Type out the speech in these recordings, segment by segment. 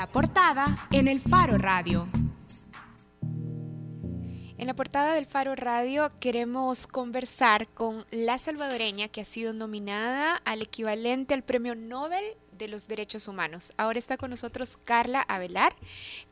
La portada en el Faro Radio. En la portada del Faro Radio queremos conversar con la salvadoreña que ha sido nominada al equivalente al Premio Nobel de los Derechos Humanos. Ahora está con nosotros Carla Avelar.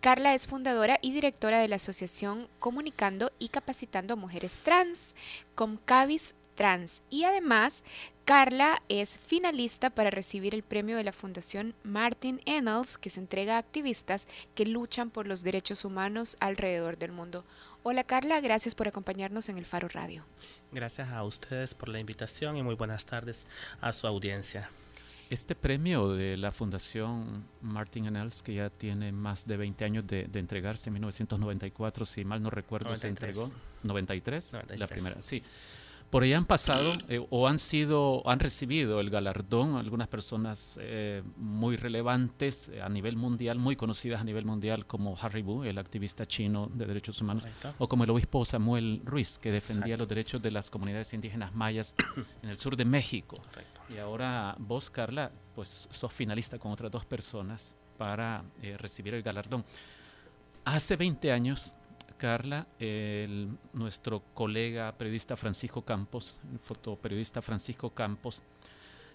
Carla es fundadora y directora de la Asociación Comunicando y Capacitando a Mujeres Trans, Comcavis Trans. Y además, Carla es finalista para recibir el premio de la Fundación Martin Ennals, que se entrega a activistas que luchan por los derechos humanos alrededor del mundo. Hola Carla, gracias por acompañarnos en el Faro Radio. Gracias a ustedes por la invitación y muy buenas tardes a su audiencia. Este premio de la Fundación Martin Ennals, que ya tiene más de 20 años de, entregarse en 1994, si mal no recuerdo, se entregó 93, 93, la primera, sí. Por ahí han pasado eh, o han sido, han recibido el galardón algunas personas eh, muy relevantes eh, a nivel mundial, muy conocidas a nivel mundial, como Harry Wu, el activista chino de derechos humanos, o como el obispo Samuel Ruiz, que defendía los derechos de las comunidades indígenas mayas en el sur de México. Y ahora vos, Carla, pues sos finalista con otras dos personas para recibir el galardón. Hace 20 años Carla, el, nuestro colega periodista Francisco Campos, el fotoperiodista Francisco Campos,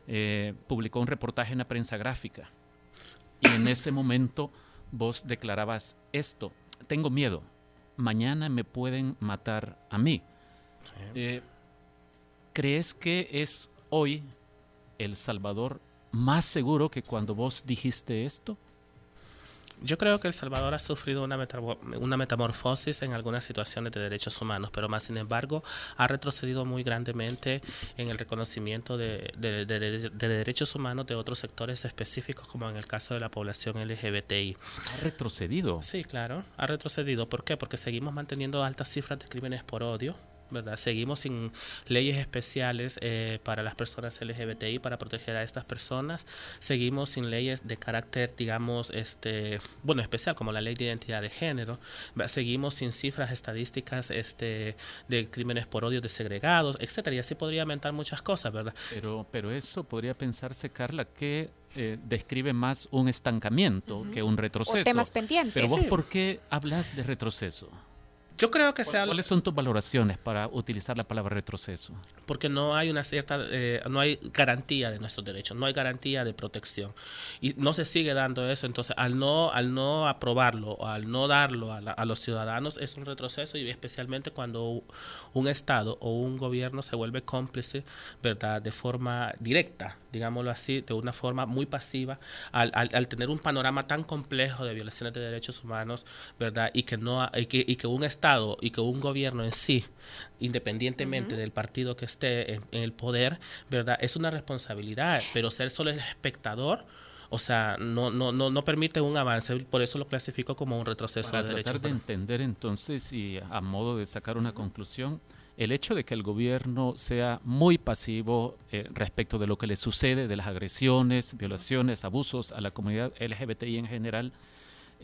eh, publicó un reportaje en la prensa gráfica. Y en ese momento vos declarabas esto, tengo miedo, mañana me pueden matar a mí. Eh, ¿Crees que es hoy El Salvador más seguro que cuando vos dijiste esto? Yo creo que El Salvador ha sufrido una, una metamorfosis en algunas situaciones de derechos humanos, pero más sin embargo ha retrocedido muy grandemente en el reconocimiento de, derechos humanos de otros sectores específicos, como en el caso de la población LGBTI. ¿Ha retrocedido? Sí, claro, ha retrocedido. ¿Por qué? Porque seguimos manteniendo altas cifras de crímenes por odio ¿verdad? Seguimos sin leyes especiales eh, para las personas LGBTI para proteger a estas personas. Seguimos sin leyes de carácter, digamos, este, bueno, especial como la ley de identidad de género. Seguimos sin cifras estadísticas este, de crímenes por odio desegregados, etcétera. Y así podría aumentar muchas cosas, ¿verdad? Pero, pero eso podría pensarse, Carla, que eh, describe más un estancamiento que un retroceso. O temas pendientes. Pero vos, ¿por qué hablas de retroceso? Yo creo que sea... ¿Cuáles son tus valoraciones para utilizar la palabra retroceso? Porque no hay una cierta, eh, no hay garantía de nuestros derechos, no hay garantía de protección. Y no se sigue dando eso. Entonces, al no, al no aprobarlo o al no darlo a, a los ciudadanos es un retroceso y especialmente cuando un Estado o un gobierno se vuelve cómplice, ¿verdad? De forma directa, digámoslo así, de una forma muy pasiva, al, al, tener un panorama tan complejo de violaciones de derechos humanos, ¿verdad? Y que, no, y que, y que un Estado y que un gobierno en sí, independientemente del partido que esté en, el poder, ¿verdad? Es una responsabilidad, pero ser solo el espectador, o sea, no, no, no, no permite un avance, por eso lo clasifico como un retroceso Para de tratar de entender entonces y a modo de sacar una conclusión, el hecho de que el gobierno sea muy pasivo eh, respecto de lo que le sucede, de las agresiones, violaciones, abusos a la comunidad LGBTI en general,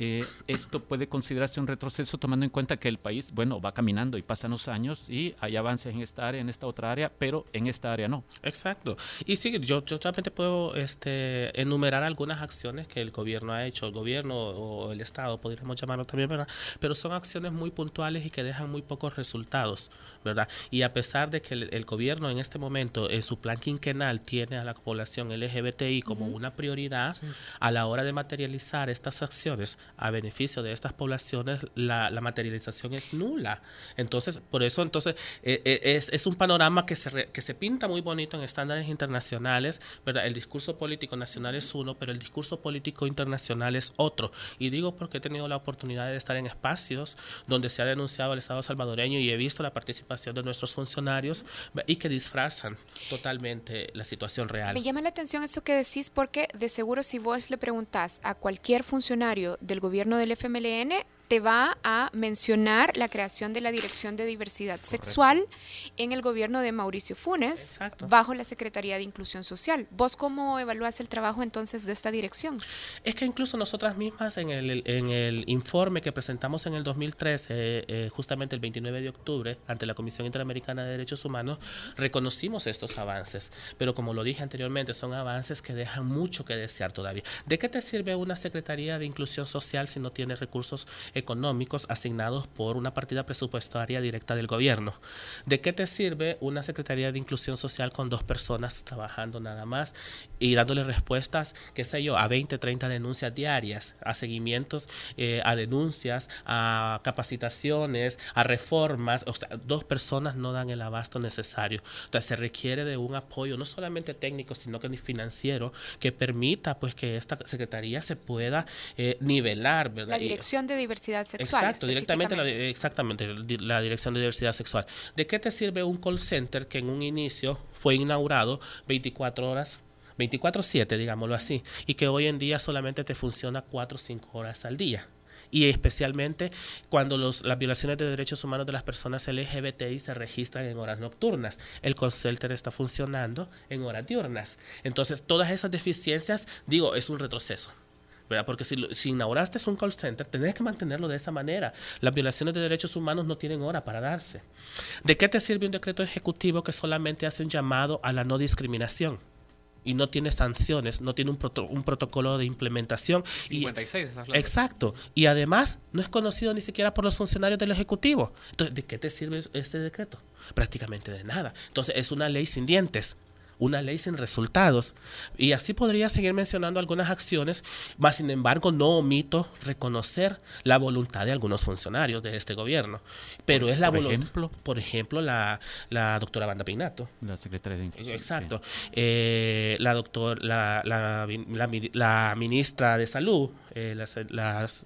eh, esto puede considerarse un retroceso tomando en cuenta que el país, bueno, va caminando y pasan los años y hay avances en esta área, en esta otra área, pero en esta área no. Exacto. Y sí, yo, yo realmente puedo este, enumerar algunas acciones que el gobierno ha hecho, el gobierno o el Estado, podríamos llamarlo también, ¿verdad? Pero son acciones muy puntuales y que dejan muy pocos resultados, ¿verdad? Y a pesar de que el, gobierno en este momento, en su plan quinquenal, tiene a la población LGBTI como una prioridad, a la hora de materializar estas acciones, a beneficio de estas poblaciones, la, materialización es nula. Entonces, por eso, entonces, eh, eh, es, es, un panorama que se, que se pinta muy bonito en estándares internacionales, ¿verdad? El discurso político nacional es uno, pero el discurso político internacional es otro. Y digo porque he tenido la oportunidad de estar en espacios donde se ha denunciado el Estado salvadoreño y he visto la participación de nuestros funcionarios y que disfrazan totalmente la situación real. Me llama la atención eso que decís porque de seguro si vos le preguntás a cualquier funcionario del gobierno del FMLN te va a mencionar la creación de la Dirección de Diversidad Sexual en el gobierno de Mauricio Funes, bajo la Secretaría de Inclusión Social. ¿Vos cómo evalúas el trabajo entonces de esta dirección? Es que incluso nosotras mismas en el, en el informe que presentamos en el 2013, eh, justamente el 29 de octubre, ante la Comisión Interamericana de Derechos Humanos, reconocimos estos avances. Pero como lo dije anteriormente, son avances que dejan mucho que desear todavía. ¿De qué te sirve una Secretaría de Inclusión Social si no tiene recursos económicos asignados por una partida presupuestaria directa del gobierno? ¿De qué te sirve una Secretaría de Inclusión Social con dos personas trabajando nada más y dándole respuestas, qué sé yo, a 20, 30 denuncias diarias, a seguimientos, eh, a denuncias, a capacitaciones, a reformas? O sea, dos personas no dan el abasto necesario. Entonces se requiere de un apoyo no solamente técnico, sino que financiero que permita pues que esta secretaría se pueda eh, nivelar, ¿verdad? La Dirección de Diversidad Sexual. Exacto, directamente la, exactamente, la Dirección de Diversidad Sexual. ¿De qué te sirve un call center que en un inicio fue inaugurado 24 horas 24/7, digámoslo así, y que hoy en día solamente te funciona 4 o 5 horas al día? y especialmente cuando los, las violaciones de derechos humanos de las personas LGBTI se registran en horas nocturnas. El consulter está funcionando en horas diurnas. Entonces, todas esas deficiencias, digo, es un retroceso. ¿verdad? Porque si, si inauguraste un call center, tenés que mantenerlo de esa manera. Las violaciones de derechos humanos no tienen hora para darse. ¿De qué te sirve un decreto ejecutivo que solamente hace un llamado a la no discriminación? Y no tiene sanciones, no tiene un, un protocolo de implementación. 56, y, Exacto. Y además no es conocido ni siquiera por los funcionarios del Ejecutivo. Entonces, ¿de qué te sirve este decreto? Prácticamente de nada. Entonces, es una ley sin dientes una ley sin resultados. Y así podría seguir mencionando algunas acciones, mas sin embargo no omito reconocer la voluntad de algunos funcionarios de este gobierno. Pero es la voluntad. Por ejemplo, la, la doctora Banda Pinato. La secretaria de Inclusión. Exacto. Eh, la, doctor, la, la, la, ministra de Salud, eh, las,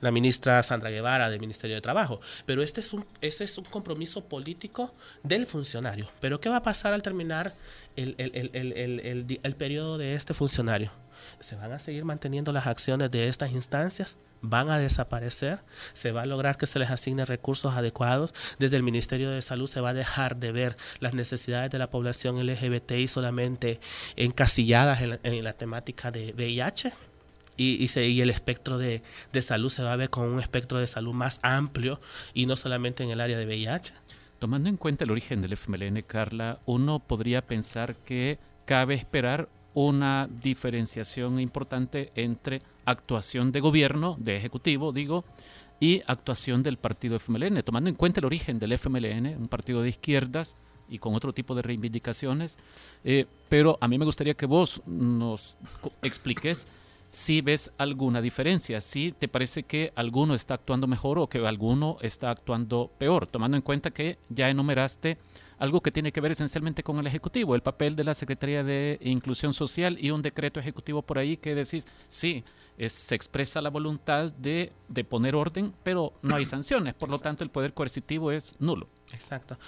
la ministra Sandra Guevara del Ministerio de Trabajo. Pero este es un, este es un compromiso político del funcionario. Pero ¿qué va a pasar al terminar el, el, el, el, periodo de este funcionario? ¿Se van a seguir manteniendo las acciones de estas instancias? ¿Van a desaparecer? ¿Se va a lograr que se les asigne recursos adecuados? Desde el Ministerio de Salud se va a dejar de ver las necesidades de la población LGBTI solamente encasilladas en la, temática de VIH. Y, el espectro de, de, salud se va a ver con un espectro de salud más amplio y no solamente en el área de VIH. Tomando en cuenta el origen del FMLN, Carla, uno podría pensar que cabe esperar una diferenciación importante entre actuación de gobierno, de ejecutivo, digo, y actuación del partido FMLN, tomando en cuenta el origen del FMLN, un partido de izquierdas y con otro tipo de reivindicaciones. Eh, pero a mí me gustaría que vos nos expliques si ves alguna diferencia, si te parece que alguno está actuando mejor o que alguno está actuando peor, tomando en cuenta que ya enumeraste algo que tiene que ver esencialmente con el Ejecutivo, el papel de la Secretaría de Inclusión Social y un decreto ejecutivo por ahí que decís, sí, se expresa la voluntad de, de poner orden, pero no hay sanciones, por lo tanto el poder coercitivo es nulo. Exacto.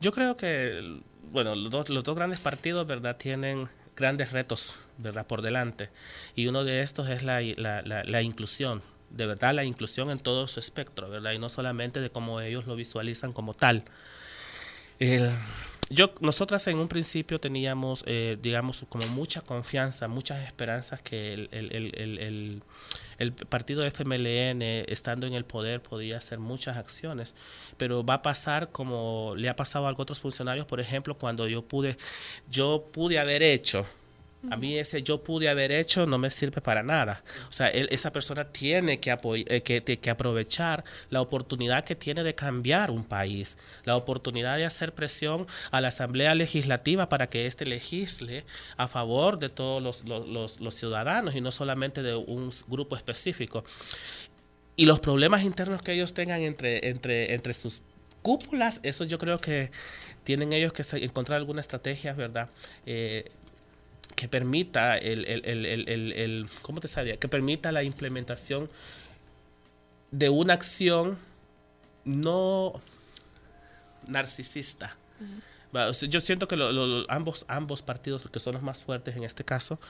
Yo creo que, bueno, los dos, los dos grandes partidos, ¿verdad?, tienen grandes retos ¿verdad? por delante. Y uno de estos es la, la, la, inclusión, de verdad la inclusión en todo su espectro, ¿verdad? Y no solamente de cómo ellos lo visualizan como tal. Yo, nosotras en un principio teníamos, eh, digamos, como mucha confianza, muchas esperanzas que el, el, partido FMLN, estando en el poder, podía hacer muchas acciones, pero va a pasar como le ha pasado a otros funcionarios, por ejemplo, cuando yo pude, yo pude haber hecho a mí ese yo pude haber hecho no me sirve para nada. O sea, esa persona tiene que, eh, que, aprovechar la oportunidad que tiene de cambiar un país, la oportunidad de hacer presión a la Asamblea Legislativa para que éste legisle a favor de todos los, los, los ciudadanos y no solamente de un grupo específico. Y los problemas internos que ellos tengan entre, entre, entre sus cúpulas, eso yo creo que tienen ellos que encontrar alguna estrategia, ¿verdad? Eh, que permita el, el, el, el, ¿cómo te sabía? Que permita la implementación de una acción no narcisista, Yo siento que ambos, ambos partidos, que son los más fuertes en este caso,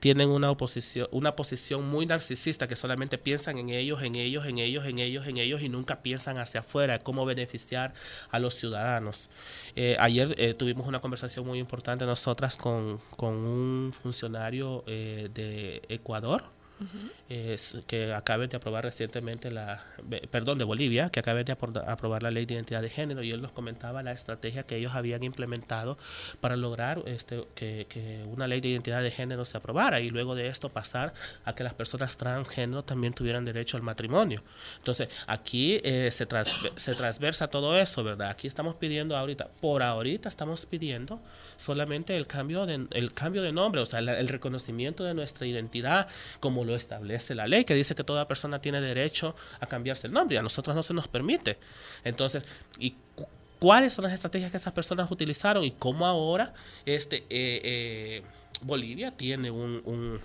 tienen una, oposición, una posición muy narcisista, que solamente piensan en ellos, en ellos, en ellos, en ellos, en ellos, y nunca piensan hacia afuera, cómo beneficiar a los ciudadanos. Eh, ayer eh, tuvimos una conversación muy importante nosotras con, con un funcionario eh, de Ecuador, es que acabe de aprobar recientemente la, perdón, de Bolivia, que acabe de aprobar la ley de identidad de género y él nos comentaba la estrategia que ellos habían implementado para lograr este, que, que una ley de identidad de género se aprobara y luego de esto pasar a que las personas transgénero también tuvieran derecho al matrimonio. Entonces, aquí eh, se, se transversa todo eso, ¿verdad? Aquí estamos pidiendo ahorita, por ahorita estamos pidiendo solamente el cambio de, el cambio de nombre, o sea, el reconocimiento de nuestra identidad como lo establece la ley, que dice que toda persona tiene derecho a cambiarse el nombre y a nosotros no se nos permite. Entonces, ¿y cuáles son las estrategias que esas personas utilizaron y cómo ahora este, eh, eh, Bolivia tiene un,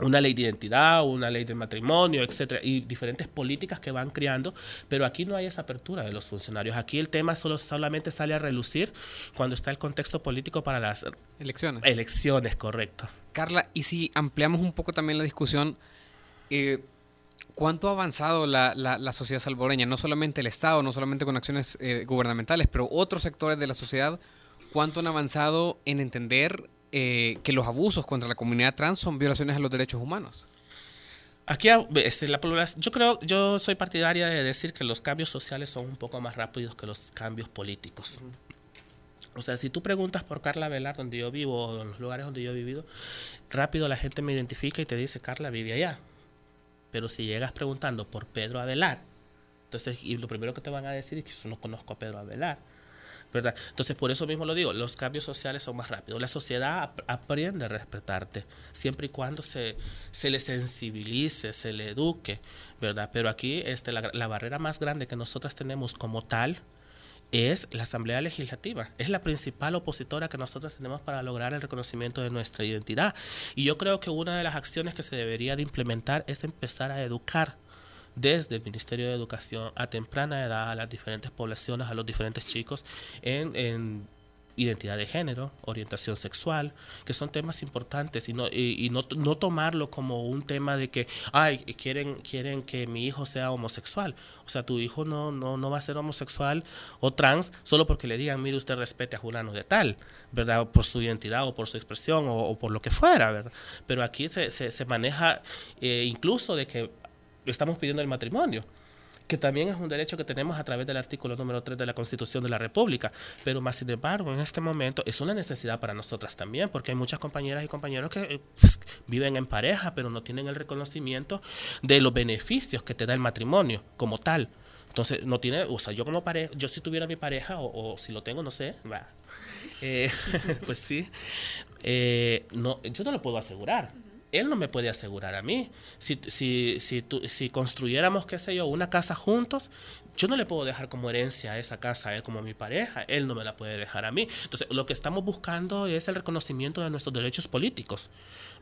una ley de identidad, una ley de matrimonio, etcétera, y diferentes políticas que van creando, pero aquí no hay esa apertura de los funcionarios. Aquí el tema solo solamente sale a relucir cuando está el contexto político para las elecciones. Elecciones, correcto. Carla, y si ampliamos un poco también la discusión, eh, ¿cuánto ha avanzado la, sociedad salvadoreña? No solamente el Estado, no solamente con acciones eh, gubernamentales, pero otros sectores de la sociedad, ¿cuánto han avanzado en entender eh, que los abusos contra la comunidad trans son violaciones a los derechos humanos. Aquí este, la yo creo, yo soy partidaria de decir que los cambios sociales son un poco más rápidos que los cambios políticos. O sea, si tú preguntas por Carla Velar, donde yo vivo, o en los lugares donde yo he vivido, rápido la gente me identifica y te dice, Carla vive allá. Pero si llegas preguntando por Pedro Avelar, entonces, lo primero que te van a decir es que yo no conozco a Pedro Avelar. ¿Verdad? Entonces, por eso mismo lo digo, los cambios sociales son más rápidos. La sociedad aprende a respetarte, siempre y cuando se, se le sensibilice, se le eduque, ¿verdad? Pero aquí este, la, barrera más grande que nosotras tenemos como tal es la Asamblea Legislativa. Es la principal opositora que nosotros tenemos para lograr el reconocimiento de nuestra identidad. Y yo creo que una de las acciones que se debería de implementar es empezar a educar desde el Ministerio de Educación a temprana edad a las diferentes poblaciones, a los diferentes chicos en, identidad de género, orientación sexual, que son temas importantes y no, y, no, no, tomarlo como un tema de que, ay, quieren, quieren que mi hijo sea homosexual. O sea, tu hijo no, no, no va a ser homosexual o trans solo porque le digan, mire, usted respete a Julano de tal, ¿verdad? Por su identidad o por su expresión o, por lo que fuera, ¿verdad? Pero aquí se, se, maneja eh, incluso de que estamos pidiendo el matrimonio que también es un derecho que tenemos a través del artículo número 3 de la Constitución de la República. Pero más sin embargo, en este momento es una necesidad para nosotras también, porque hay muchas compañeras y compañeros que eh, pues, viven en pareja, pero no tienen el reconocimiento de los beneficios que te da el matrimonio como tal. Entonces, no tiene, o sea, yo como pareja, yo si tuviera mi pareja, o, si lo tengo, no sé, va. Eh, pues sí, eh, no, yo no lo puedo asegurar él no me puede asegurar a mí. Si, si, si, si construyéramos, qué sé yo, una casa juntos, yo no le puedo dejar como herencia a esa casa a él como a mi pareja, él no me la puede dejar a mí. Entonces, lo que estamos buscando es el reconocimiento de nuestros derechos políticos,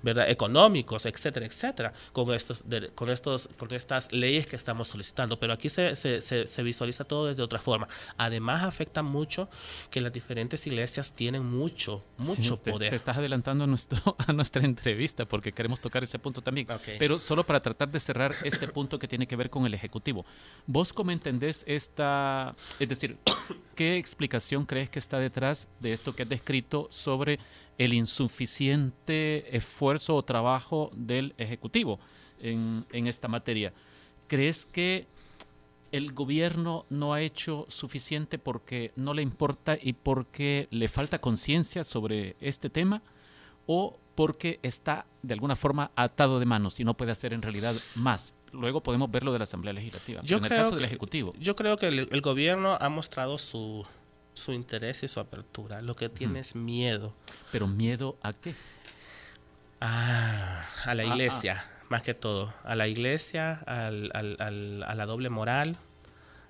¿verdad? Económicos, etcétera, etcétera, con, estos, con, estos, con estas leyes que estamos solicitando. Pero aquí se, se, se, visualiza todo desde otra forma. Además, afecta mucho que las diferentes iglesias tienen mucho, mucho poder. Te, estás adelantando a, nuestro, a nuestra entrevista porque queremos tocar ese punto también. Pero solo para tratar de cerrar este punto que tiene que ver con el Ejecutivo. ¿Vos cómo entendés esta, es decir, qué explicación crees que está detrás de esto que has descrito sobre el insuficiente esfuerzo o trabajo del Ejecutivo en, en esta materia? ¿Crees que el gobierno no ha hecho suficiente porque no le importa y porque le falta conciencia sobre este tema? ¿O porque está de alguna forma atado de manos y no puede hacer en realidad más? luego podemos ver lo de la Asamblea Legislativa. Yo en el caso del Ejecutivo. Yo creo que el, gobierno ha mostrado su, su, interés y su apertura. Lo que tiene es miedo. ¿Pero miedo a qué? Ah, a la ah, iglesia, ah. más que todo. A la iglesia, al, al, a la doble moral,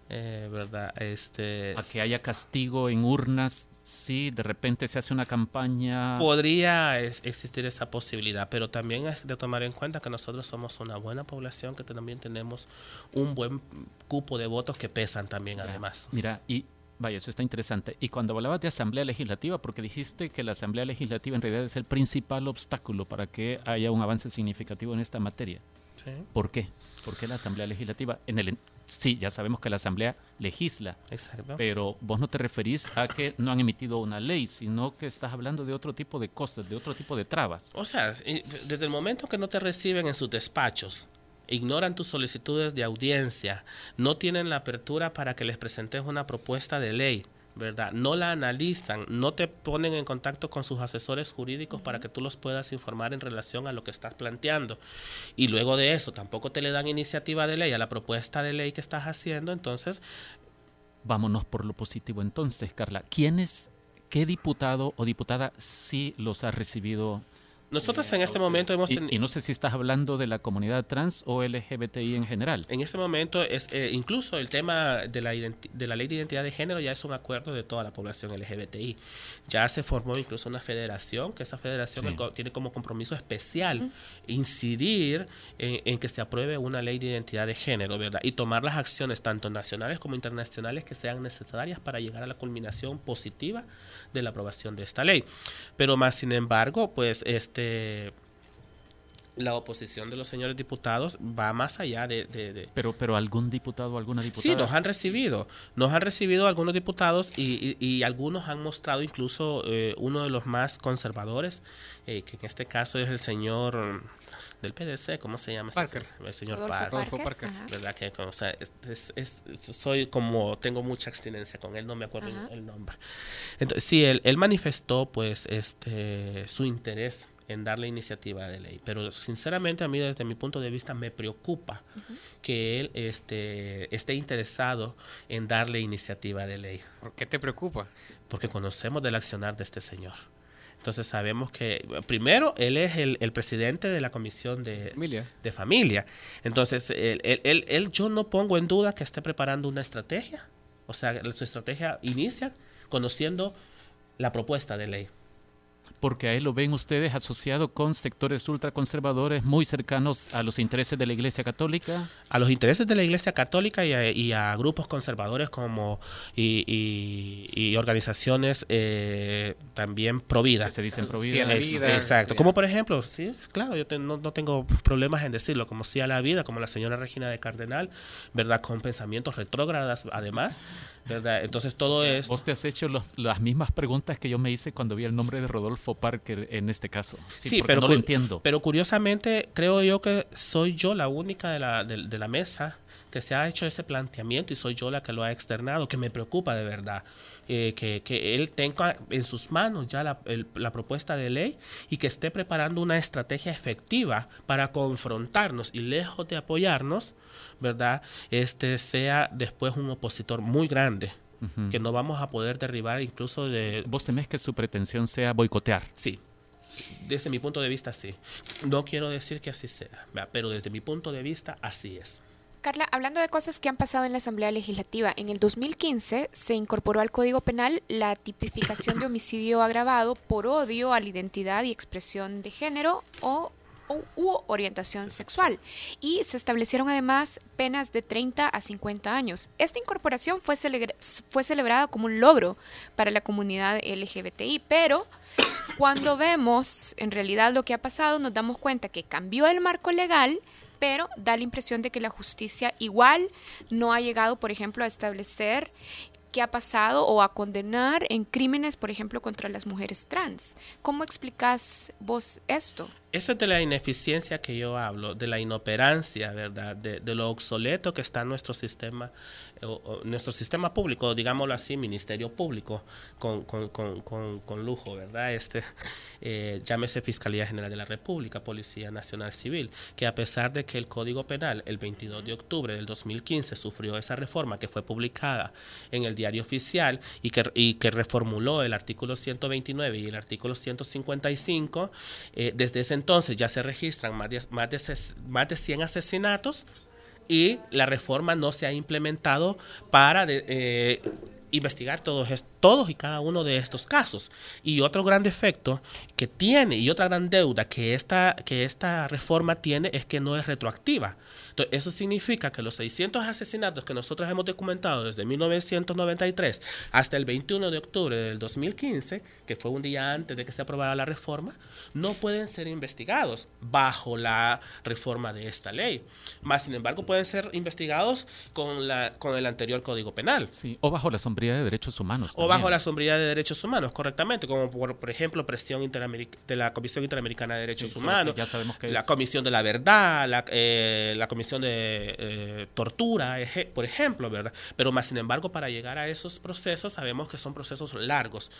eh, ¿verdad? Este, a que haya castigo en urnas, si de repente se hace una campaña. Podría existir esa posibilidad, pero también es de tomar en cuenta que nosotros somos una buena población, que también tenemos un buen cupo de votos que pesan también, además. Mira, y Vaya, eso está interesante. Y cuando hablabas de Asamblea Legislativa, porque dijiste que la Asamblea Legislativa en realidad es el principal obstáculo para que haya un avance significativo en esta materia. Sí. ¿Por qué? ¿Por qué la Asamblea Legislativa? En el, sí, ya sabemos que la Asamblea legisla. Exacto. Pero vos no te referís a que no han emitido una ley, sino que estás hablando de otro tipo de cosas, de otro tipo de trabas. O sea, desde el momento que no te reciben en sus despachos, ignoran tus solicitudes de audiencia, no tienen la apertura para que les presentes una propuesta de ley, ¿verdad? No la analizan, no te ponen en contacto con sus asesores jurídicos para que tú los puedas informar en relación a lo que estás planteando. Y luego de eso, tampoco te le dan iniciativa de ley a la propuesta de ley que estás haciendo, entonces... Vámonos por lo positivo entonces, Carla. ¿Quiénes, qué diputado o diputada sí los ha recibido nosotros en este momento hemos tenido... Y, no sé si estás hablando de la comunidad trans o LGBTI en general. En este momento es eh, incluso el tema de la, de la ley de identidad de género ya es un acuerdo de toda la población LGBTI. Ya se formó incluso una federación, que esa federación tiene como compromiso especial incidir en, que se apruebe una ley de identidad de género, ¿verdad? Y tomar las acciones tanto nacionales como internacionales que sean necesarias para llegar a la culminación positiva de la aprobación de esta ley. Pero más sin embargo, pues este este, la oposición de los señores diputados va más allá de... pero, pero algún diputado o alguna diputada... Sí, nos han recibido. Nos han recibido algunos diputados y, algunos han mostrado incluso eh, uno de los más conservadores, eh, que en este caso es el señor del PDC, ¿cómo se llama? Parker. El señor Parker. ¿Verdad que soy como, tengo mucha abstinencia con él, no me acuerdo el nombre. Entonces, sí, él, él manifestó pues este su interés en dar la iniciativa de ley. Pero sinceramente a mí desde mi punto de vista me preocupa que él este, esté interesado en darle iniciativa de ley. ¿Por qué te preocupa? Porque conocemos del accionar de este señor. Entonces sabemos que, primero, él es el, presidente de la comisión de familia. De familia. Entonces, él, él, él, yo no pongo en duda que esté preparando una estrategia. O sea, su estrategia inicia conociendo la propuesta de ley porque a él lo ven ustedes asociado con sectores ultraconservadores muy cercanos a los intereses de la Iglesia Católica. A los intereses de la Iglesia Católica y a, grupos conservadores como y, organizaciones eh, también providas. Se dicen providas. exacto. Como por ejemplo, sí, claro, yo no, no, tengo problemas en decirlo, como sí a la vida, como la señora Regina de Cardenal, ¿verdad? Con pensamientos retrógradas además. ¿Verdad? Entonces todo es... Vos te has hecho las mismas preguntas que yo me hice cuando vi el nombre de Rodolfo Parker en este caso. Sí, pero no lo entiendo. Pero curiosamente creo yo que soy yo la única de la, de, la mesa que se ha hecho ese planteamiento y soy yo la que lo ha externado, que me preocupa de verdad. Eh, que, que, él tenga en sus manos ya la, la, propuesta de ley y que esté preparando una estrategia efectiva para confrontarnos y lejos de apoyarnos, ¿verdad? Este sea después un opositor muy grande. que no vamos a poder derribar incluso de... ¿Vos temés que su pretensión sea boicotear? Sí, desde mi punto de vista sí. No quiero decir que así sea, pero desde mi punto de vista así es. Carla, hablando de cosas que han pasado en la Asamblea Legislativa, en el 2015 se incorporó al Código Penal la tipificación de homicidio agravado por odio a la identidad y expresión de género o u orientación sexual. Y se establecieron además penas de 30 a 50 años. Esta incorporación fue, fue celebrada como un logro para la comunidad LGBTI, pero cuando vemos en realidad lo que ha pasado, nos damos cuenta que cambió el marco legal, pero da la impresión de que la justicia igual no ha llegado, por ejemplo, a establecer qué ha pasado o a condenar en crímenes, por ejemplo, contra las mujeres trans. ¿Cómo explicas vos esto? Eso es de la ineficiencia que yo hablo, de la inoperancia, ¿verdad? De, lo obsoleto que está nuestro sistema, nuestro sistema público, digámoslo así, ministerio público, con, con, con, con lujo, ¿verdad? Este, eh, llámese Fiscalía General de la República, Policía Nacional Civil, que a pesar de que el Código Penal el 22 de octubre del 2015 sufrió esa reforma que fue publicada en el diario oficial y que, y que reformuló el artículo 129 y el artículo 155, eh, desde ese entonces ya se registran más de, más de, más de 100 asesinatos y la reforma no se ha implementado para eh, investigar todos, todos y cada uno de estos casos. Y otro gran defecto que tiene y otra gran deuda que esta, que esta reforma tiene es que no es retroactiva. Entonces, eso significa que los 600 asesinatos que nosotros hemos documentado desde 1993 hasta el 21 de octubre del 2015, que fue un día antes de que se aprobara la reforma, no pueden ser investigados bajo la reforma de esta ley. Más sin embargo, pueden ser investigados con, la, con el anterior Código Penal. Sí, o bajo la sombría de derechos humanos. O bajo la sombría de derechos humanos, correctamente, como por, por ejemplo presión de la Comisión Interamericana de Derechos Humanos, ya sabemos que la Comisión de la Verdad, la, eh, la Comisión de eh, Tortura, por ejemplo, ¿verdad? Pero más sin embargo, para llegar a esos procesos sabemos que son procesos largos.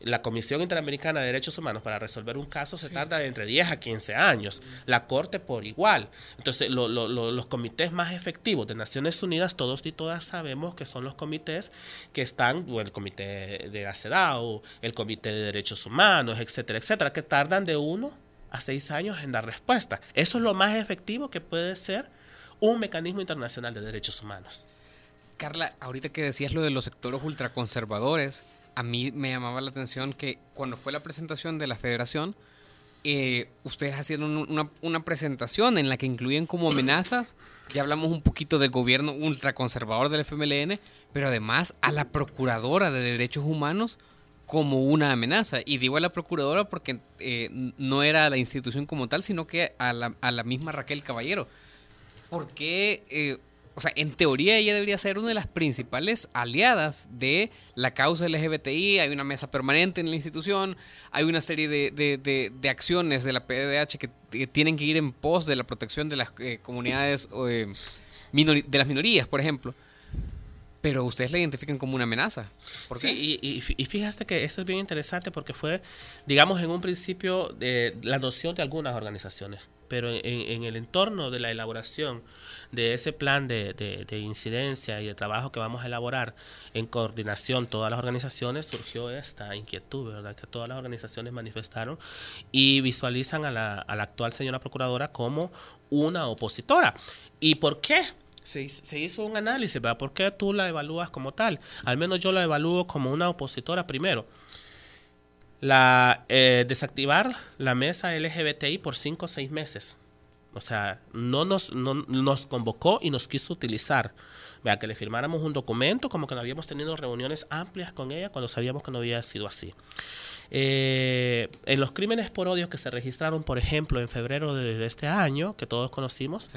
La Comisión Interamericana de Derechos Humanos para resolver un caso se tarda de entre 10 a 15 años. La Corte por igual. Entonces, los comités más efectivos de Naciones Unidas, todos y todas sabemos que son los comités que están, o el comité de la CEDAW, el comité de derechos humanos, etcétera, etcétera, que tardan de uno a seis años en dar respuesta. Eso es lo más efectivo que puede ser un mecanismo internacional de derechos humanos. Carla, ahorita que decías lo de los sectores ultraconservadores, a mí me llamaba la atención que cuando fue la presentación de la federación, eh, ustedes hacían una, una, presentación en la que incluían como amenazas, ya hablamos un poquito del gobierno ultraconservador del FMLN, pero además a la Procuradora de Derechos Humanos como una amenaza. Y digo a la Procuradora porque eh, no era a la institución como tal, sino que a la, a la misma Raquel Caballero. ¿Por qué eh, o sea, en teoría ella debería ser una de las principales aliadas de la causa LGBTI, hay una mesa permanente en la institución, hay una serie de, acciones de la PDH que, tienen que ir en pos de la protección de las eh, comunidades, eh, de las minorías, por ejemplo. Pero ustedes la identifican como una amenaza. ¿Por sí, Y, y, fíjate que eso es bien interesante porque fue, digamos, en un principio de la noción de algunas organizaciones, pero en, el entorno de la elaboración de ese plan de, de, incidencia y de trabajo que vamos a elaborar en coordinación todas las organizaciones, surgió esta inquietud, ¿verdad? Que todas las organizaciones manifestaron y visualizan a la, a la actual señora procuradora como una opositora. ¿Y por qué? Se, hizo un análisis, ¿verdad? ¿Por qué tú la evalúas como tal? Al menos yo la evalúo como una opositora primero. La, eh, desactivar la mesa LGBTI por cinco o seis meses. O sea, no nos, no, nos convocó y nos quiso utilizar. Que le firmáramos un documento, como que no habíamos tenido reuniones amplias con ella cuando sabíamos que no había sido así. Eh, en los crímenes por odio que se registraron, por ejemplo, en febrero de, este año, que todos conocimos,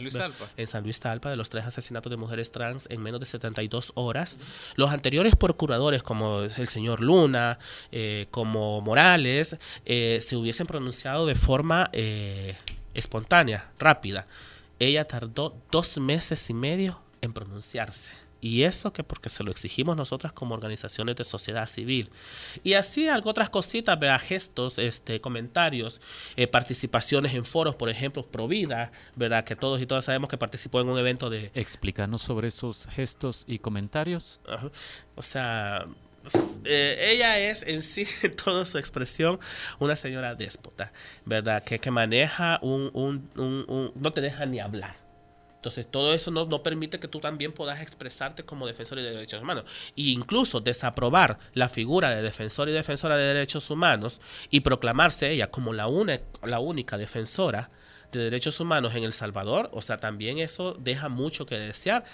en San Luis Talpa, de los tres asesinatos de mujeres trans en menos de 72 horas, los anteriores procuradores, como el señor Luna, eh, como Morales, eh, se hubiesen pronunciado de forma espontánea, rápida. Ella tardó dos meses y medio en pronunciarse. Y eso que porque se lo exigimos nosotras como organizaciones de sociedad civil. Y así algo otras cositas, vea, gestos, este, comentarios, eh, participaciones en foros, por ejemplo, Provida, ¿verdad? Que todos y todas sabemos que participó en un evento de... Explícanos sobre esos gestos y comentarios. O sea, eh, ella es en sí, en toda su expresión, una señora déspota, ¿verdad? Que, que maneja un, un, un, no te deja ni hablar. Entonces, todo eso no, no, permite que tú también puedas expresarte como defensor de derechos humanos. E incluso desaprobar la figura de defensor y defensora de derechos humanos y proclamarse ella como la, una, la única defensora de derechos humanos en El Salvador, o sea, también eso deja mucho que desear.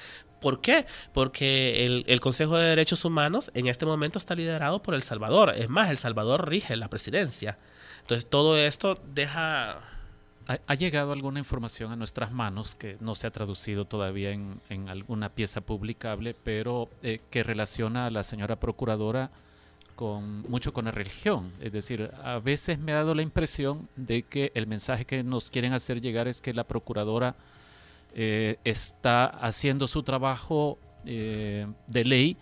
¿Por qué? Porque el, el, Consejo de Derechos Humanos en este momento está liderado por El Salvador. Es más, El Salvador rige la presidencia. Entonces, todo esto deja ¿Ha, llegado alguna información a nuestras manos que no se ha traducido todavía en, alguna pieza publicable, pero eh, que relaciona a la señora procuradora con mucho con la religión? Es decir, a veces me ha dado la impresión de que el mensaje que nos quieren hacer llegar es que la procuradora eh, está haciendo su trabajo eh, de ley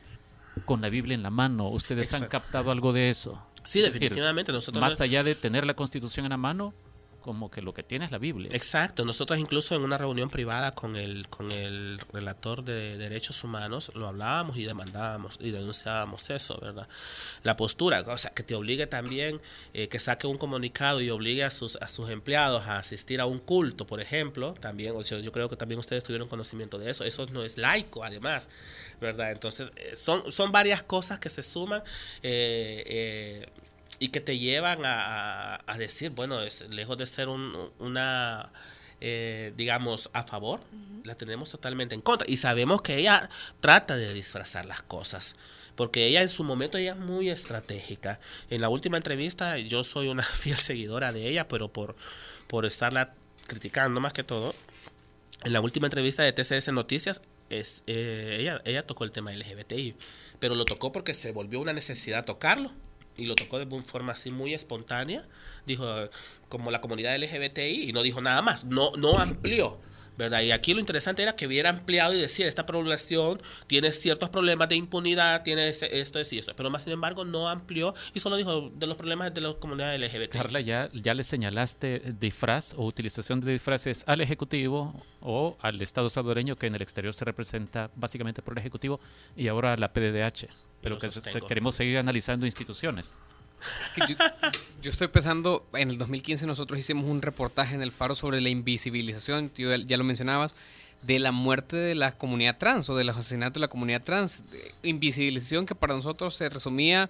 con la Biblia en la mano. ¿Ustedes han captado algo de eso? Sí, definitivamente. nosotros más allá de tener la constitución en la mano, como que lo que tiene es la Biblia. Exacto, nosotros incluso en una reunión privada con el, con el relator de derechos humanos lo hablábamos y demandábamos y denunciábamos eso, ¿verdad? La postura, o sea, que te obligue también, eh, que saque un comunicado y obligue a sus, a sus empleados a asistir a un culto, por ejemplo, también, o sea, yo creo que también ustedes tuvieron conocimiento de eso, eso no es laico, además, ¿verdad? Entonces, eh, son, son varias cosas que se suman. Eh, eh y que te llevan a, decir, bueno, es, lejos de ser una, eh, digamos, a favor, la tenemos totalmente en contra. Y sabemos que ella trata de disfrazar las cosas, porque ella en su momento ella es muy estratégica. En la última entrevista yo soy una fiel seguidora de ella, pero por, por estarla criticando más que todo, en la última entrevista de TCS Noticias, es, eh, ella, ella tocó el tema LGBTI, pero lo tocó porque se volvió una necesidad tocarlo y lo tocó de una forma así muy espontánea, dijo como la comunidad LGBTI y no dijo nada más, no, no amplió. ¿Verdad? Y aquí lo interesante era que hubiera ampliado y decir, esta población tiene ciertos problemas de impunidad, tiene esto, esto y esto, pero más sin embargo no amplió y solo dijo de los problemas de la comunidad LGBT. Carla, ya, ya le señalaste disfraz o utilización de disfraces al Ejecutivo o al Estado salvadoreño que en el exterior se representa básicamente por el Ejecutivo y ahora la PDDH pero que queremos seguir analizando instituciones. Yo, estoy pensando, en el 2015 nosotros hicimos un reportaje en el Faro sobre la invisibilización, ya lo mencionabas, de la muerte de la comunidad trans o del asesinato de la comunidad trans. Invisibilización que para nosotros se resumía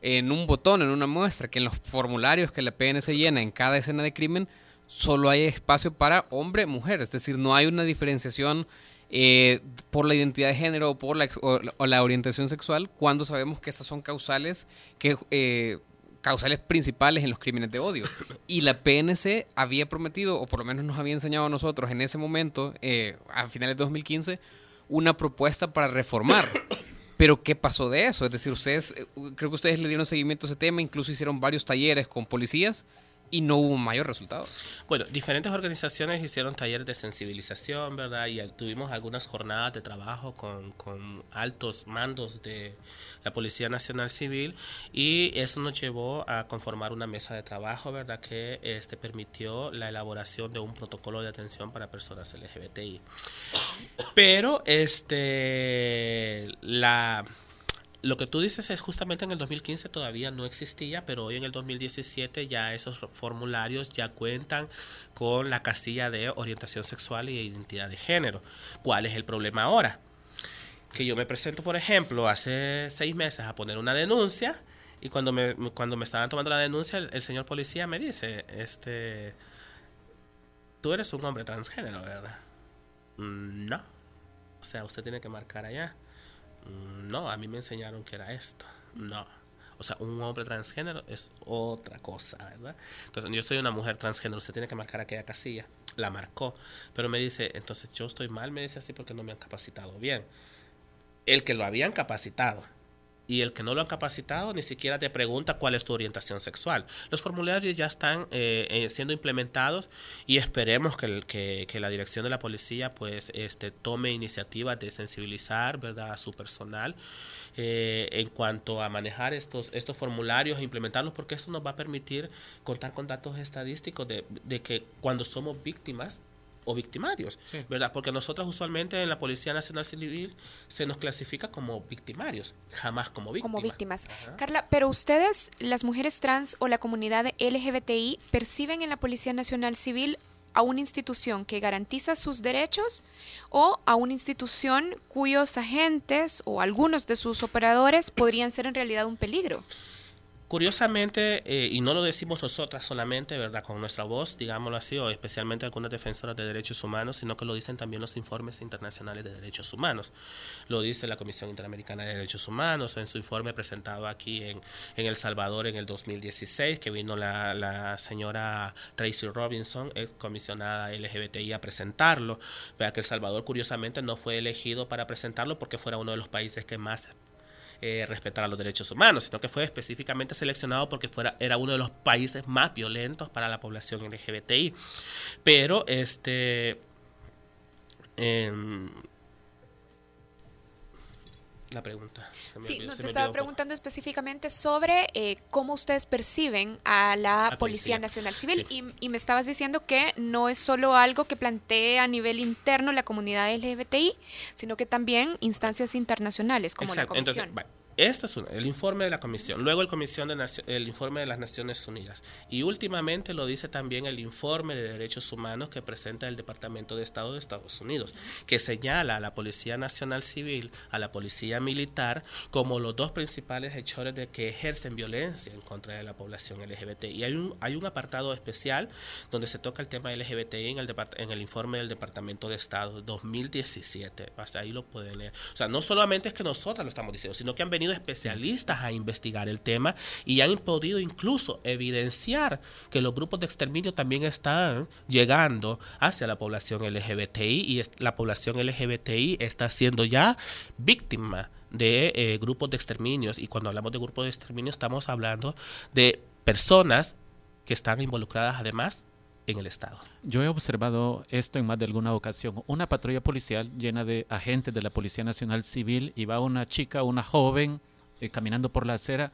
en un botón, en una muestra, que en los formularios que la PNC llena en cada escena de crimen, solo hay espacio para hombre, mujer, es decir, no hay una diferenciación eh, por la identidad de género o por la, o, la orientación sexual, cuando sabemos que esas son causales, que, eh, causales principales en los crímenes de odio. Y la PNC había prometido, o por lo menos nos había enseñado a nosotros en ese momento, eh, a finales de 2015, una propuesta para reformar. Pero ¿qué pasó de eso? Es decir, ustedes, creo que ustedes le dieron seguimiento a ese tema, incluso hicieron varios talleres con policías y no hubo mayor resultado. Bueno, diferentes organizaciones hicieron talleres de sensibilización, ¿verdad? Y tuvimos algunas jornadas de trabajo con, con, altos mandos de la Policía Nacional Civil y eso nos llevó a conformar una mesa de trabajo, ¿verdad? Que este, permitió la elaboración de un protocolo de atención para personas LGBTI. Pero este, la lo que tú dices es justamente en el 2015 todavía no existía, pero hoy en el 2017 ya esos formularios ya cuentan con la casilla de orientación sexual y identidad de género. ¿Cuál es el problema ahora? Que yo me presento, por ejemplo, hace seis meses a poner una denuncia y cuando me, cuando me estaban tomando la denuncia, el, señor policía me dice, este, tú eres un hombre transgénero, ¿verdad? Mm, no. O sea, usted tiene que marcar allá. No, a mí me enseñaron que era esto. No. O sea, un hombre transgénero es otra cosa, ¿verdad? Entonces, yo soy una mujer transgénero, usted tiene que marcar aquella casilla. La marcó. Pero me dice, entonces yo estoy mal, me dice así porque no me han capacitado bien. El que lo habían capacitado y el que no lo han capacitado ni siquiera te pregunta cuál es tu orientación sexual. Los formularios ya están eh, eh, siendo implementados y esperemos que, que, la dirección de la policía pues este, tome iniciativas de sensibilizar ¿verdad? a su personal eh, en cuanto a manejar estos, estos formularios e implementarlos porque eso nos va a permitir contar con datos estadísticos de que cuando somos víctimas o victimarios, ¿verdad? Porque nosotros usualmente en la Policía Nacional Civil se nos clasifica como victimarios, jamás como víctimas. Como víctimas. Carla, pero ustedes, las mujeres trans o la comunidad LGBTI, perciben en la Policía Nacional Civil a una institución que garantiza sus derechos o a una institución cuyos agentes o algunos de sus operadores podrían ser en realidad un peligro. Curiosamente, eh, y no lo decimos nosotras solamente, ¿verdad? Con nuestra voz, digámoslo así, o especialmente algunas defensoras de derechos humanos, sino que lo dicen también los informes internacionales de derechos humanos. Lo dice la Comisión Interamericana de Derechos Humanos en su informe presentado aquí en, El Salvador en el 2016, que vino la, la señora Tracy Robinson, ex comisionada LGBTI, a presentarlo. Vea que El Salvador, curiosamente, no fue elegido para presentarlo porque fuera uno de los países que más respetar los derechos humanos, sino que fue específicamente seleccionado porque fuera, era uno de los países más violentos para la población LGBTI. Pero este... Em, la pregunta. Sí, no, te estaba preguntando específicamente sobre eh, cómo ustedes perciben a la, Policía. Nacional Civil y, me estabas diciendo que no es solo algo que plantea a nivel interno la comunidad LGBTI, sino que también instancias internacionales como la Comisión. Este es el informe de la Comisión, luego el, comisión de el informe de las Naciones Unidas y últimamente lo dice también el informe de derechos humanos que presenta el Departamento de Estado de Estados Unidos, que señala a la Policía Nacional Civil, a la Policía Militar como los dos principales hechores de que ejercen violencia en contra de la población LGBT. Y hay un, hay un apartado especial donde se toca el tema LGBTI en el, en el informe del Departamento de Estado 2017. Hasta ahí lo pueden leer. O sea, no solamente es que nosotros lo estamos diciendo, sino que han venido especialistas a investigar el tema y han podido incluso evidenciar que los grupos de exterminio también están llegando hacia la población LGBTI y la población LGBTI está siendo ya víctima de eh, grupos de exterminios. Y cuando hablamos de grupos de exterminio estamos hablando de personas que están involucradas además en el Estado. Yo he observado esto en más de alguna ocasión. Una patrulla policial llena de agentes de la Policía Nacional Civil y va una chica, una joven, eh, caminando por la acera,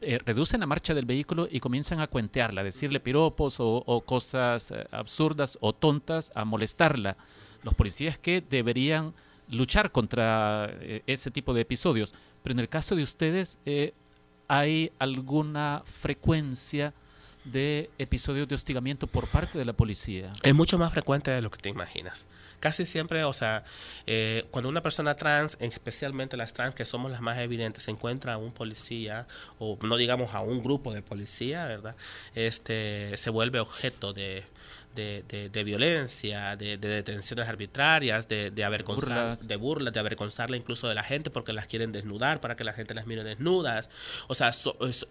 eh, reducen la marcha del vehículo y comienzan a cuentearla, a decirle piropos o, cosas eh, absurdas o tontas, a molestarla. Los policías que deberían luchar contra ese tipo de episodios. Pero en el caso de ustedes, ¿hay alguna frecuencia? De episodios de hostigamiento por parte de la policía. Es mucho más frecuente de lo que te imaginas. Casi siempre, o sea, eh, cuando una persona trans, especialmente las trans que somos las más evidentes, se encuentra a un policía o no digamos a un grupo de policía, ¿verdad? Este se vuelve objeto de de, de, violencia, de, detenciones arbitrarias, de, de avergonzar, de burlas, de avergonzarla incluso de la gente porque las quieren desnudar para que la gente las mire desnudas. O sea, es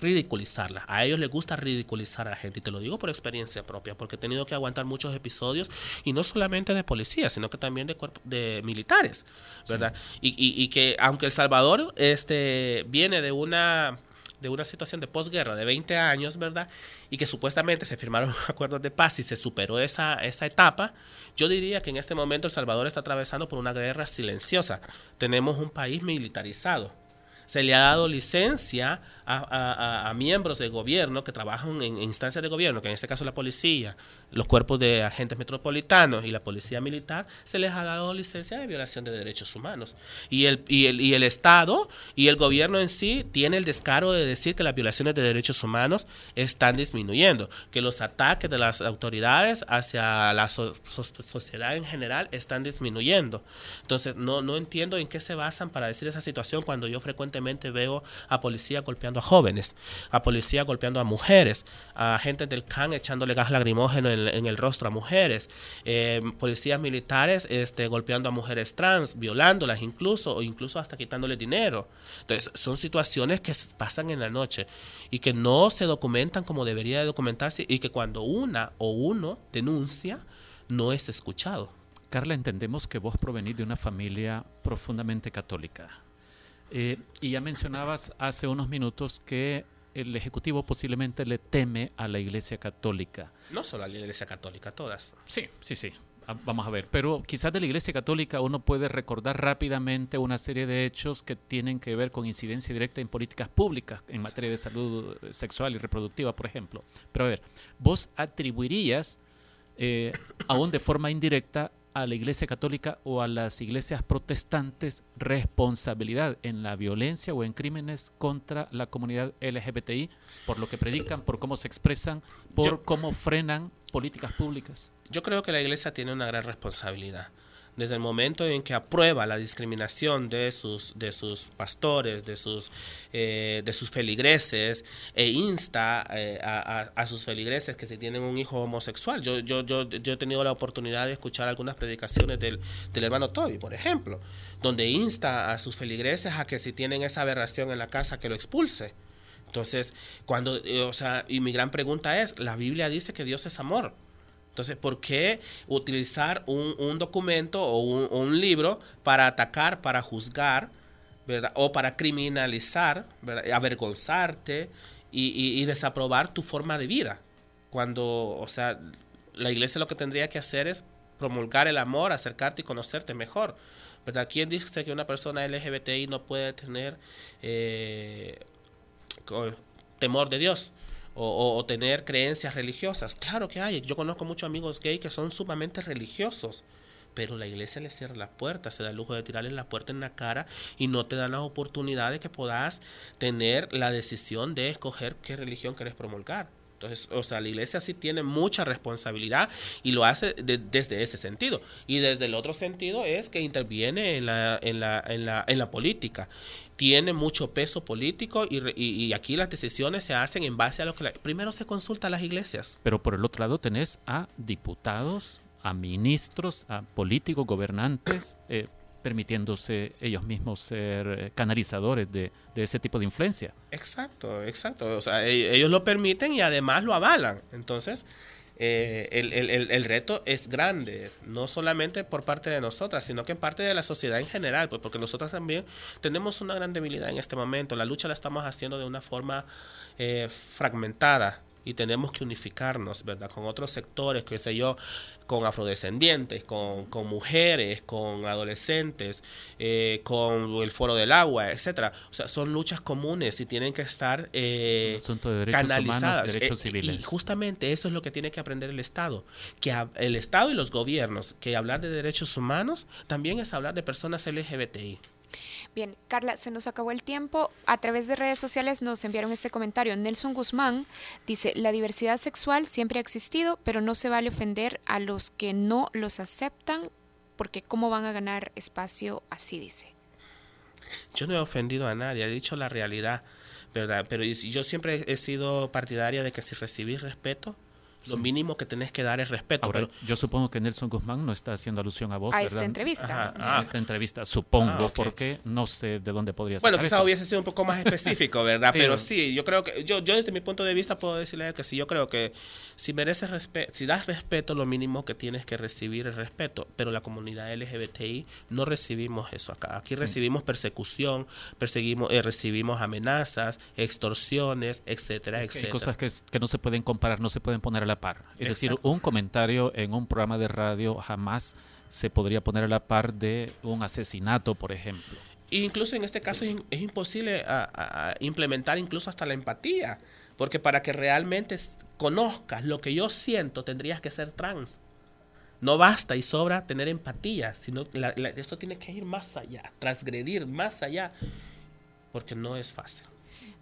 ridiculizarlas. A ellos les gusta ridiculizar a la gente. Y te lo digo por experiencia propia, porque he tenido que aguantar muchos episodios, y no solamente de policías, sino que también de, de militares, ¿verdad? Y, y, y que aunque El Salvador este, viene de una de una situación de posguerra de 20 años, ¿verdad? Y que supuestamente se firmaron acuerdos de paz y se superó esa, esa etapa, yo diría que en este momento El Salvador está atravesando por una guerra silenciosa. Tenemos un país militarizado se le ha dado licencia a, miembros del gobierno que trabajan en, instancias de gobierno, que en este caso la policía, los cuerpos de agentes metropolitanos y la policía militar, se les ha dado licencia de violación de derechos humanos. Y el, y el, y el Estado y el gobierno en sí tiene el descaro de decir que las violaciones de derechos humanos están disminuyendo, que los ataques de las autoridades hacia la sociedad en general están disminuyendo. Entonces, no, no entiendo en qué se basan para decir esa situación cuando yo frecuento veo a policía golpeando a jóvenes, a policía golpeando a mujeres, a gente del CAN echándole gas lacrimógeno en, el rostro a mujeres, eh, policías militares este, golpeando a mujeres trans, violándolas incluso, o incluso hasta quitándole dinero. Entonces, son situaciones que pasan en la noche y que no se documentan como debería de documentarse y que cuando una o uno denuncia, no es escuchado. Carla, entendemos que vos provenís de una familia profundamente católica. Eh, y ya mencionabas hace unos minutos que el Ejecutivo posiblemente le teme a la Iglesia Católica. No solo a la Iglesia Católica, todas. Sí, sí, sí. Ah, vamos a ver, pero quizás de la Iglesia Católica uno puede recordar rápidamente una serie de hechos que tienen que ver con incidencia directa en políticas públicas en materia de salud sexual y reproductiva, por ejemplo. Pero a ver, vos atribuirías, eh, aún de forma indirecta, a la Iglesia Católica o a las iglesias protestantes responsabilidad en la violencia o en crímenes contra la comunidad LGBTI por lo que predican, por cómo se expresan, por cómo frenan políticas públicas? Yo creo que la Iglesia tiene una gran responsabilidad desde el momento en que aprueba la discriminación de sus, de sus pastores, de sus, eh, de sus feligreses, e insta eh, a, sus feligreses que si tienen un hijo homosexual. Yo, yo, yo, yo he tenido la oportunidad de escuchar algunas predicaciones del, del hermano Toby, por ejemplo, donde insta a sus feligreses a que si tienen esa aberración en la casa, que lo expulse. Entonces, cuando, eh, o sea, y mi gran pregunta es, la Biblia dice que Dios es amor. Entonces, ¿por qué utilizar un, documento o un, libro para atacar, para juzgar, ¿verdad? O para criminalizar, avergonzarte y, y, desaprobar tu forma de vida? Cuando, o sea, la iglesia lo que tendría que hacer es promulgar el amor, acercarte y conocerte mejor. ¿Verdad? ¿Quién dice que una persona LGBTI no puede tener eh, temor de Dios? O, tener creencias religiosas. Claro que hay. Yo conozco muchos amigos gay que son sumamente religiosos, pero la iglesia les cierra la puerta, se da el lujo de tirarles la puerta en la cara y no te dan la oportunidad de que puedas tener la decisión de escoger qué religión quieres promulgar. Entonces, o sea, la iglesia sí tiene mucha responsabilidad y lo hace desde ese sentido. Y desde el otro sentido es que interviene en la, en la, en la, en la política. Tiene mucho peso político y, y, aquí las decisiones se hacen en base a lo que... primero se consulta a las iglesias. Pero por el otro lado tenés a diputados, a ministros, a políticos, gobernantes, eh, permitiéndose ellos mismos ser eh, canalizadores de, ese tipo de influencia. Exacto, exacto. O sea, e, ellos lo permiten y además lo avalan. Entonces, eh, el, reto es grande, no solamente por parte de nosotras, sino que en parte de la sociedad en general, pues porque nosotras también tenemos una gran debilidad en este momento. La lucha la estamos haciendo de una forma eh, fragmentada y tenemos que unificarnos, ¿verdad? Con otros sectores, qué sé yo, con afrodescendientes, con, con mujeres, con adolescentes, eh, con el foro del agua, etcétera. O sea, son luchas comunes y tienen que estar eh, asunto de derechos canalizadas. derechos eh. Y justamente eso es lo que tiene que aprender el Estado, que el Estado y los gobiernos, que hablar de derechos humanos también es hablar de personas LGBTI. Bien, Carla, se nos acabó el tiempo. A través de redes sociales nos enviaron este comentario. Nelson Guzmán dice, la diversidad sexual siempre ha existido, pero no se vale ofender a los que no los aceptan, porque ¿cómo van a ganar espacio? Así dice. Yo no he ofendido a nadie, he dicho la realidad, ¿verdad? Pero yo siempre he sido partidaria de que si recibís respeto, lo mínimo que tenés que dar es respeto. pero, yo supongo que Nelson Guzmán no está haciendo alusión a vos, a esta entrevista. a esta entrevista, supongo, ah, porque no sé de dónde podría ser. Bueno, quizás hubiese sido un poco más específico, ¿verdad? pero sí, yo creo que, yo, yo desde mi punto de vista puedo decirle que sí, yo creo que si mereces respeto, si das respeto, lo mínimo que tienes que recibir es respeto. Pero la comunidad LGBTI no recibimos eso acá. Aquí recibimos persecución, perseguimos, eh, recibimos amenazas, extorsiones, etcétera, etcétera. Hay cosas que, que no se pueden comparar, no se pueden poner a la par. Es decir, un comentario en un programa de radio jamás se podría poner a la par de un asesinato, por ejemplo. Incluso en este caso es, imposible implementar incluso hasta la empatía, porque para que realmente conozcas lo que yo siento tendrías que ser trans. No basta y sobra tener empatía, sino eso tiene que ir más allá, transgredir más allá, porque no es fácil.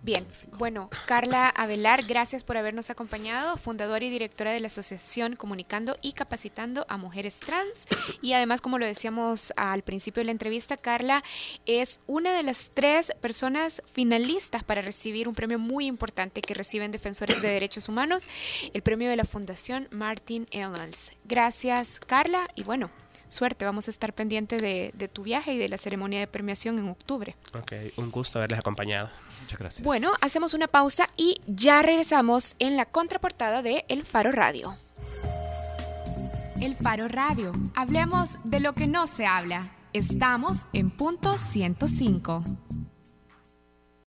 Bien, bueno, Carla Avelar, gracias por habernos acompañado, fundadora y directora de la Asociación Comunicando y Capacitando a Mujeres Trans. Y además, como lo decíamos al principio de la entrevista, Carla es una de las tres personas finalistas para recibir un premio muy importante que reciben defensores de derechos humanos, el premio de la Fundación Martin Ellens. Gracias, Carla, y bueno, suerte. Vamos a estar pendiente de, de, tu viaje y de la ceremonia de premiación en octubre. Ok, un gusto haberles acompañado. Muchas gracias. Bueno, hacemos una pausa y ya regresamos en la contraportada de El Faro Radio. El Faro Radio. Hablemos de lo que no se habla. Estamos en punto 105.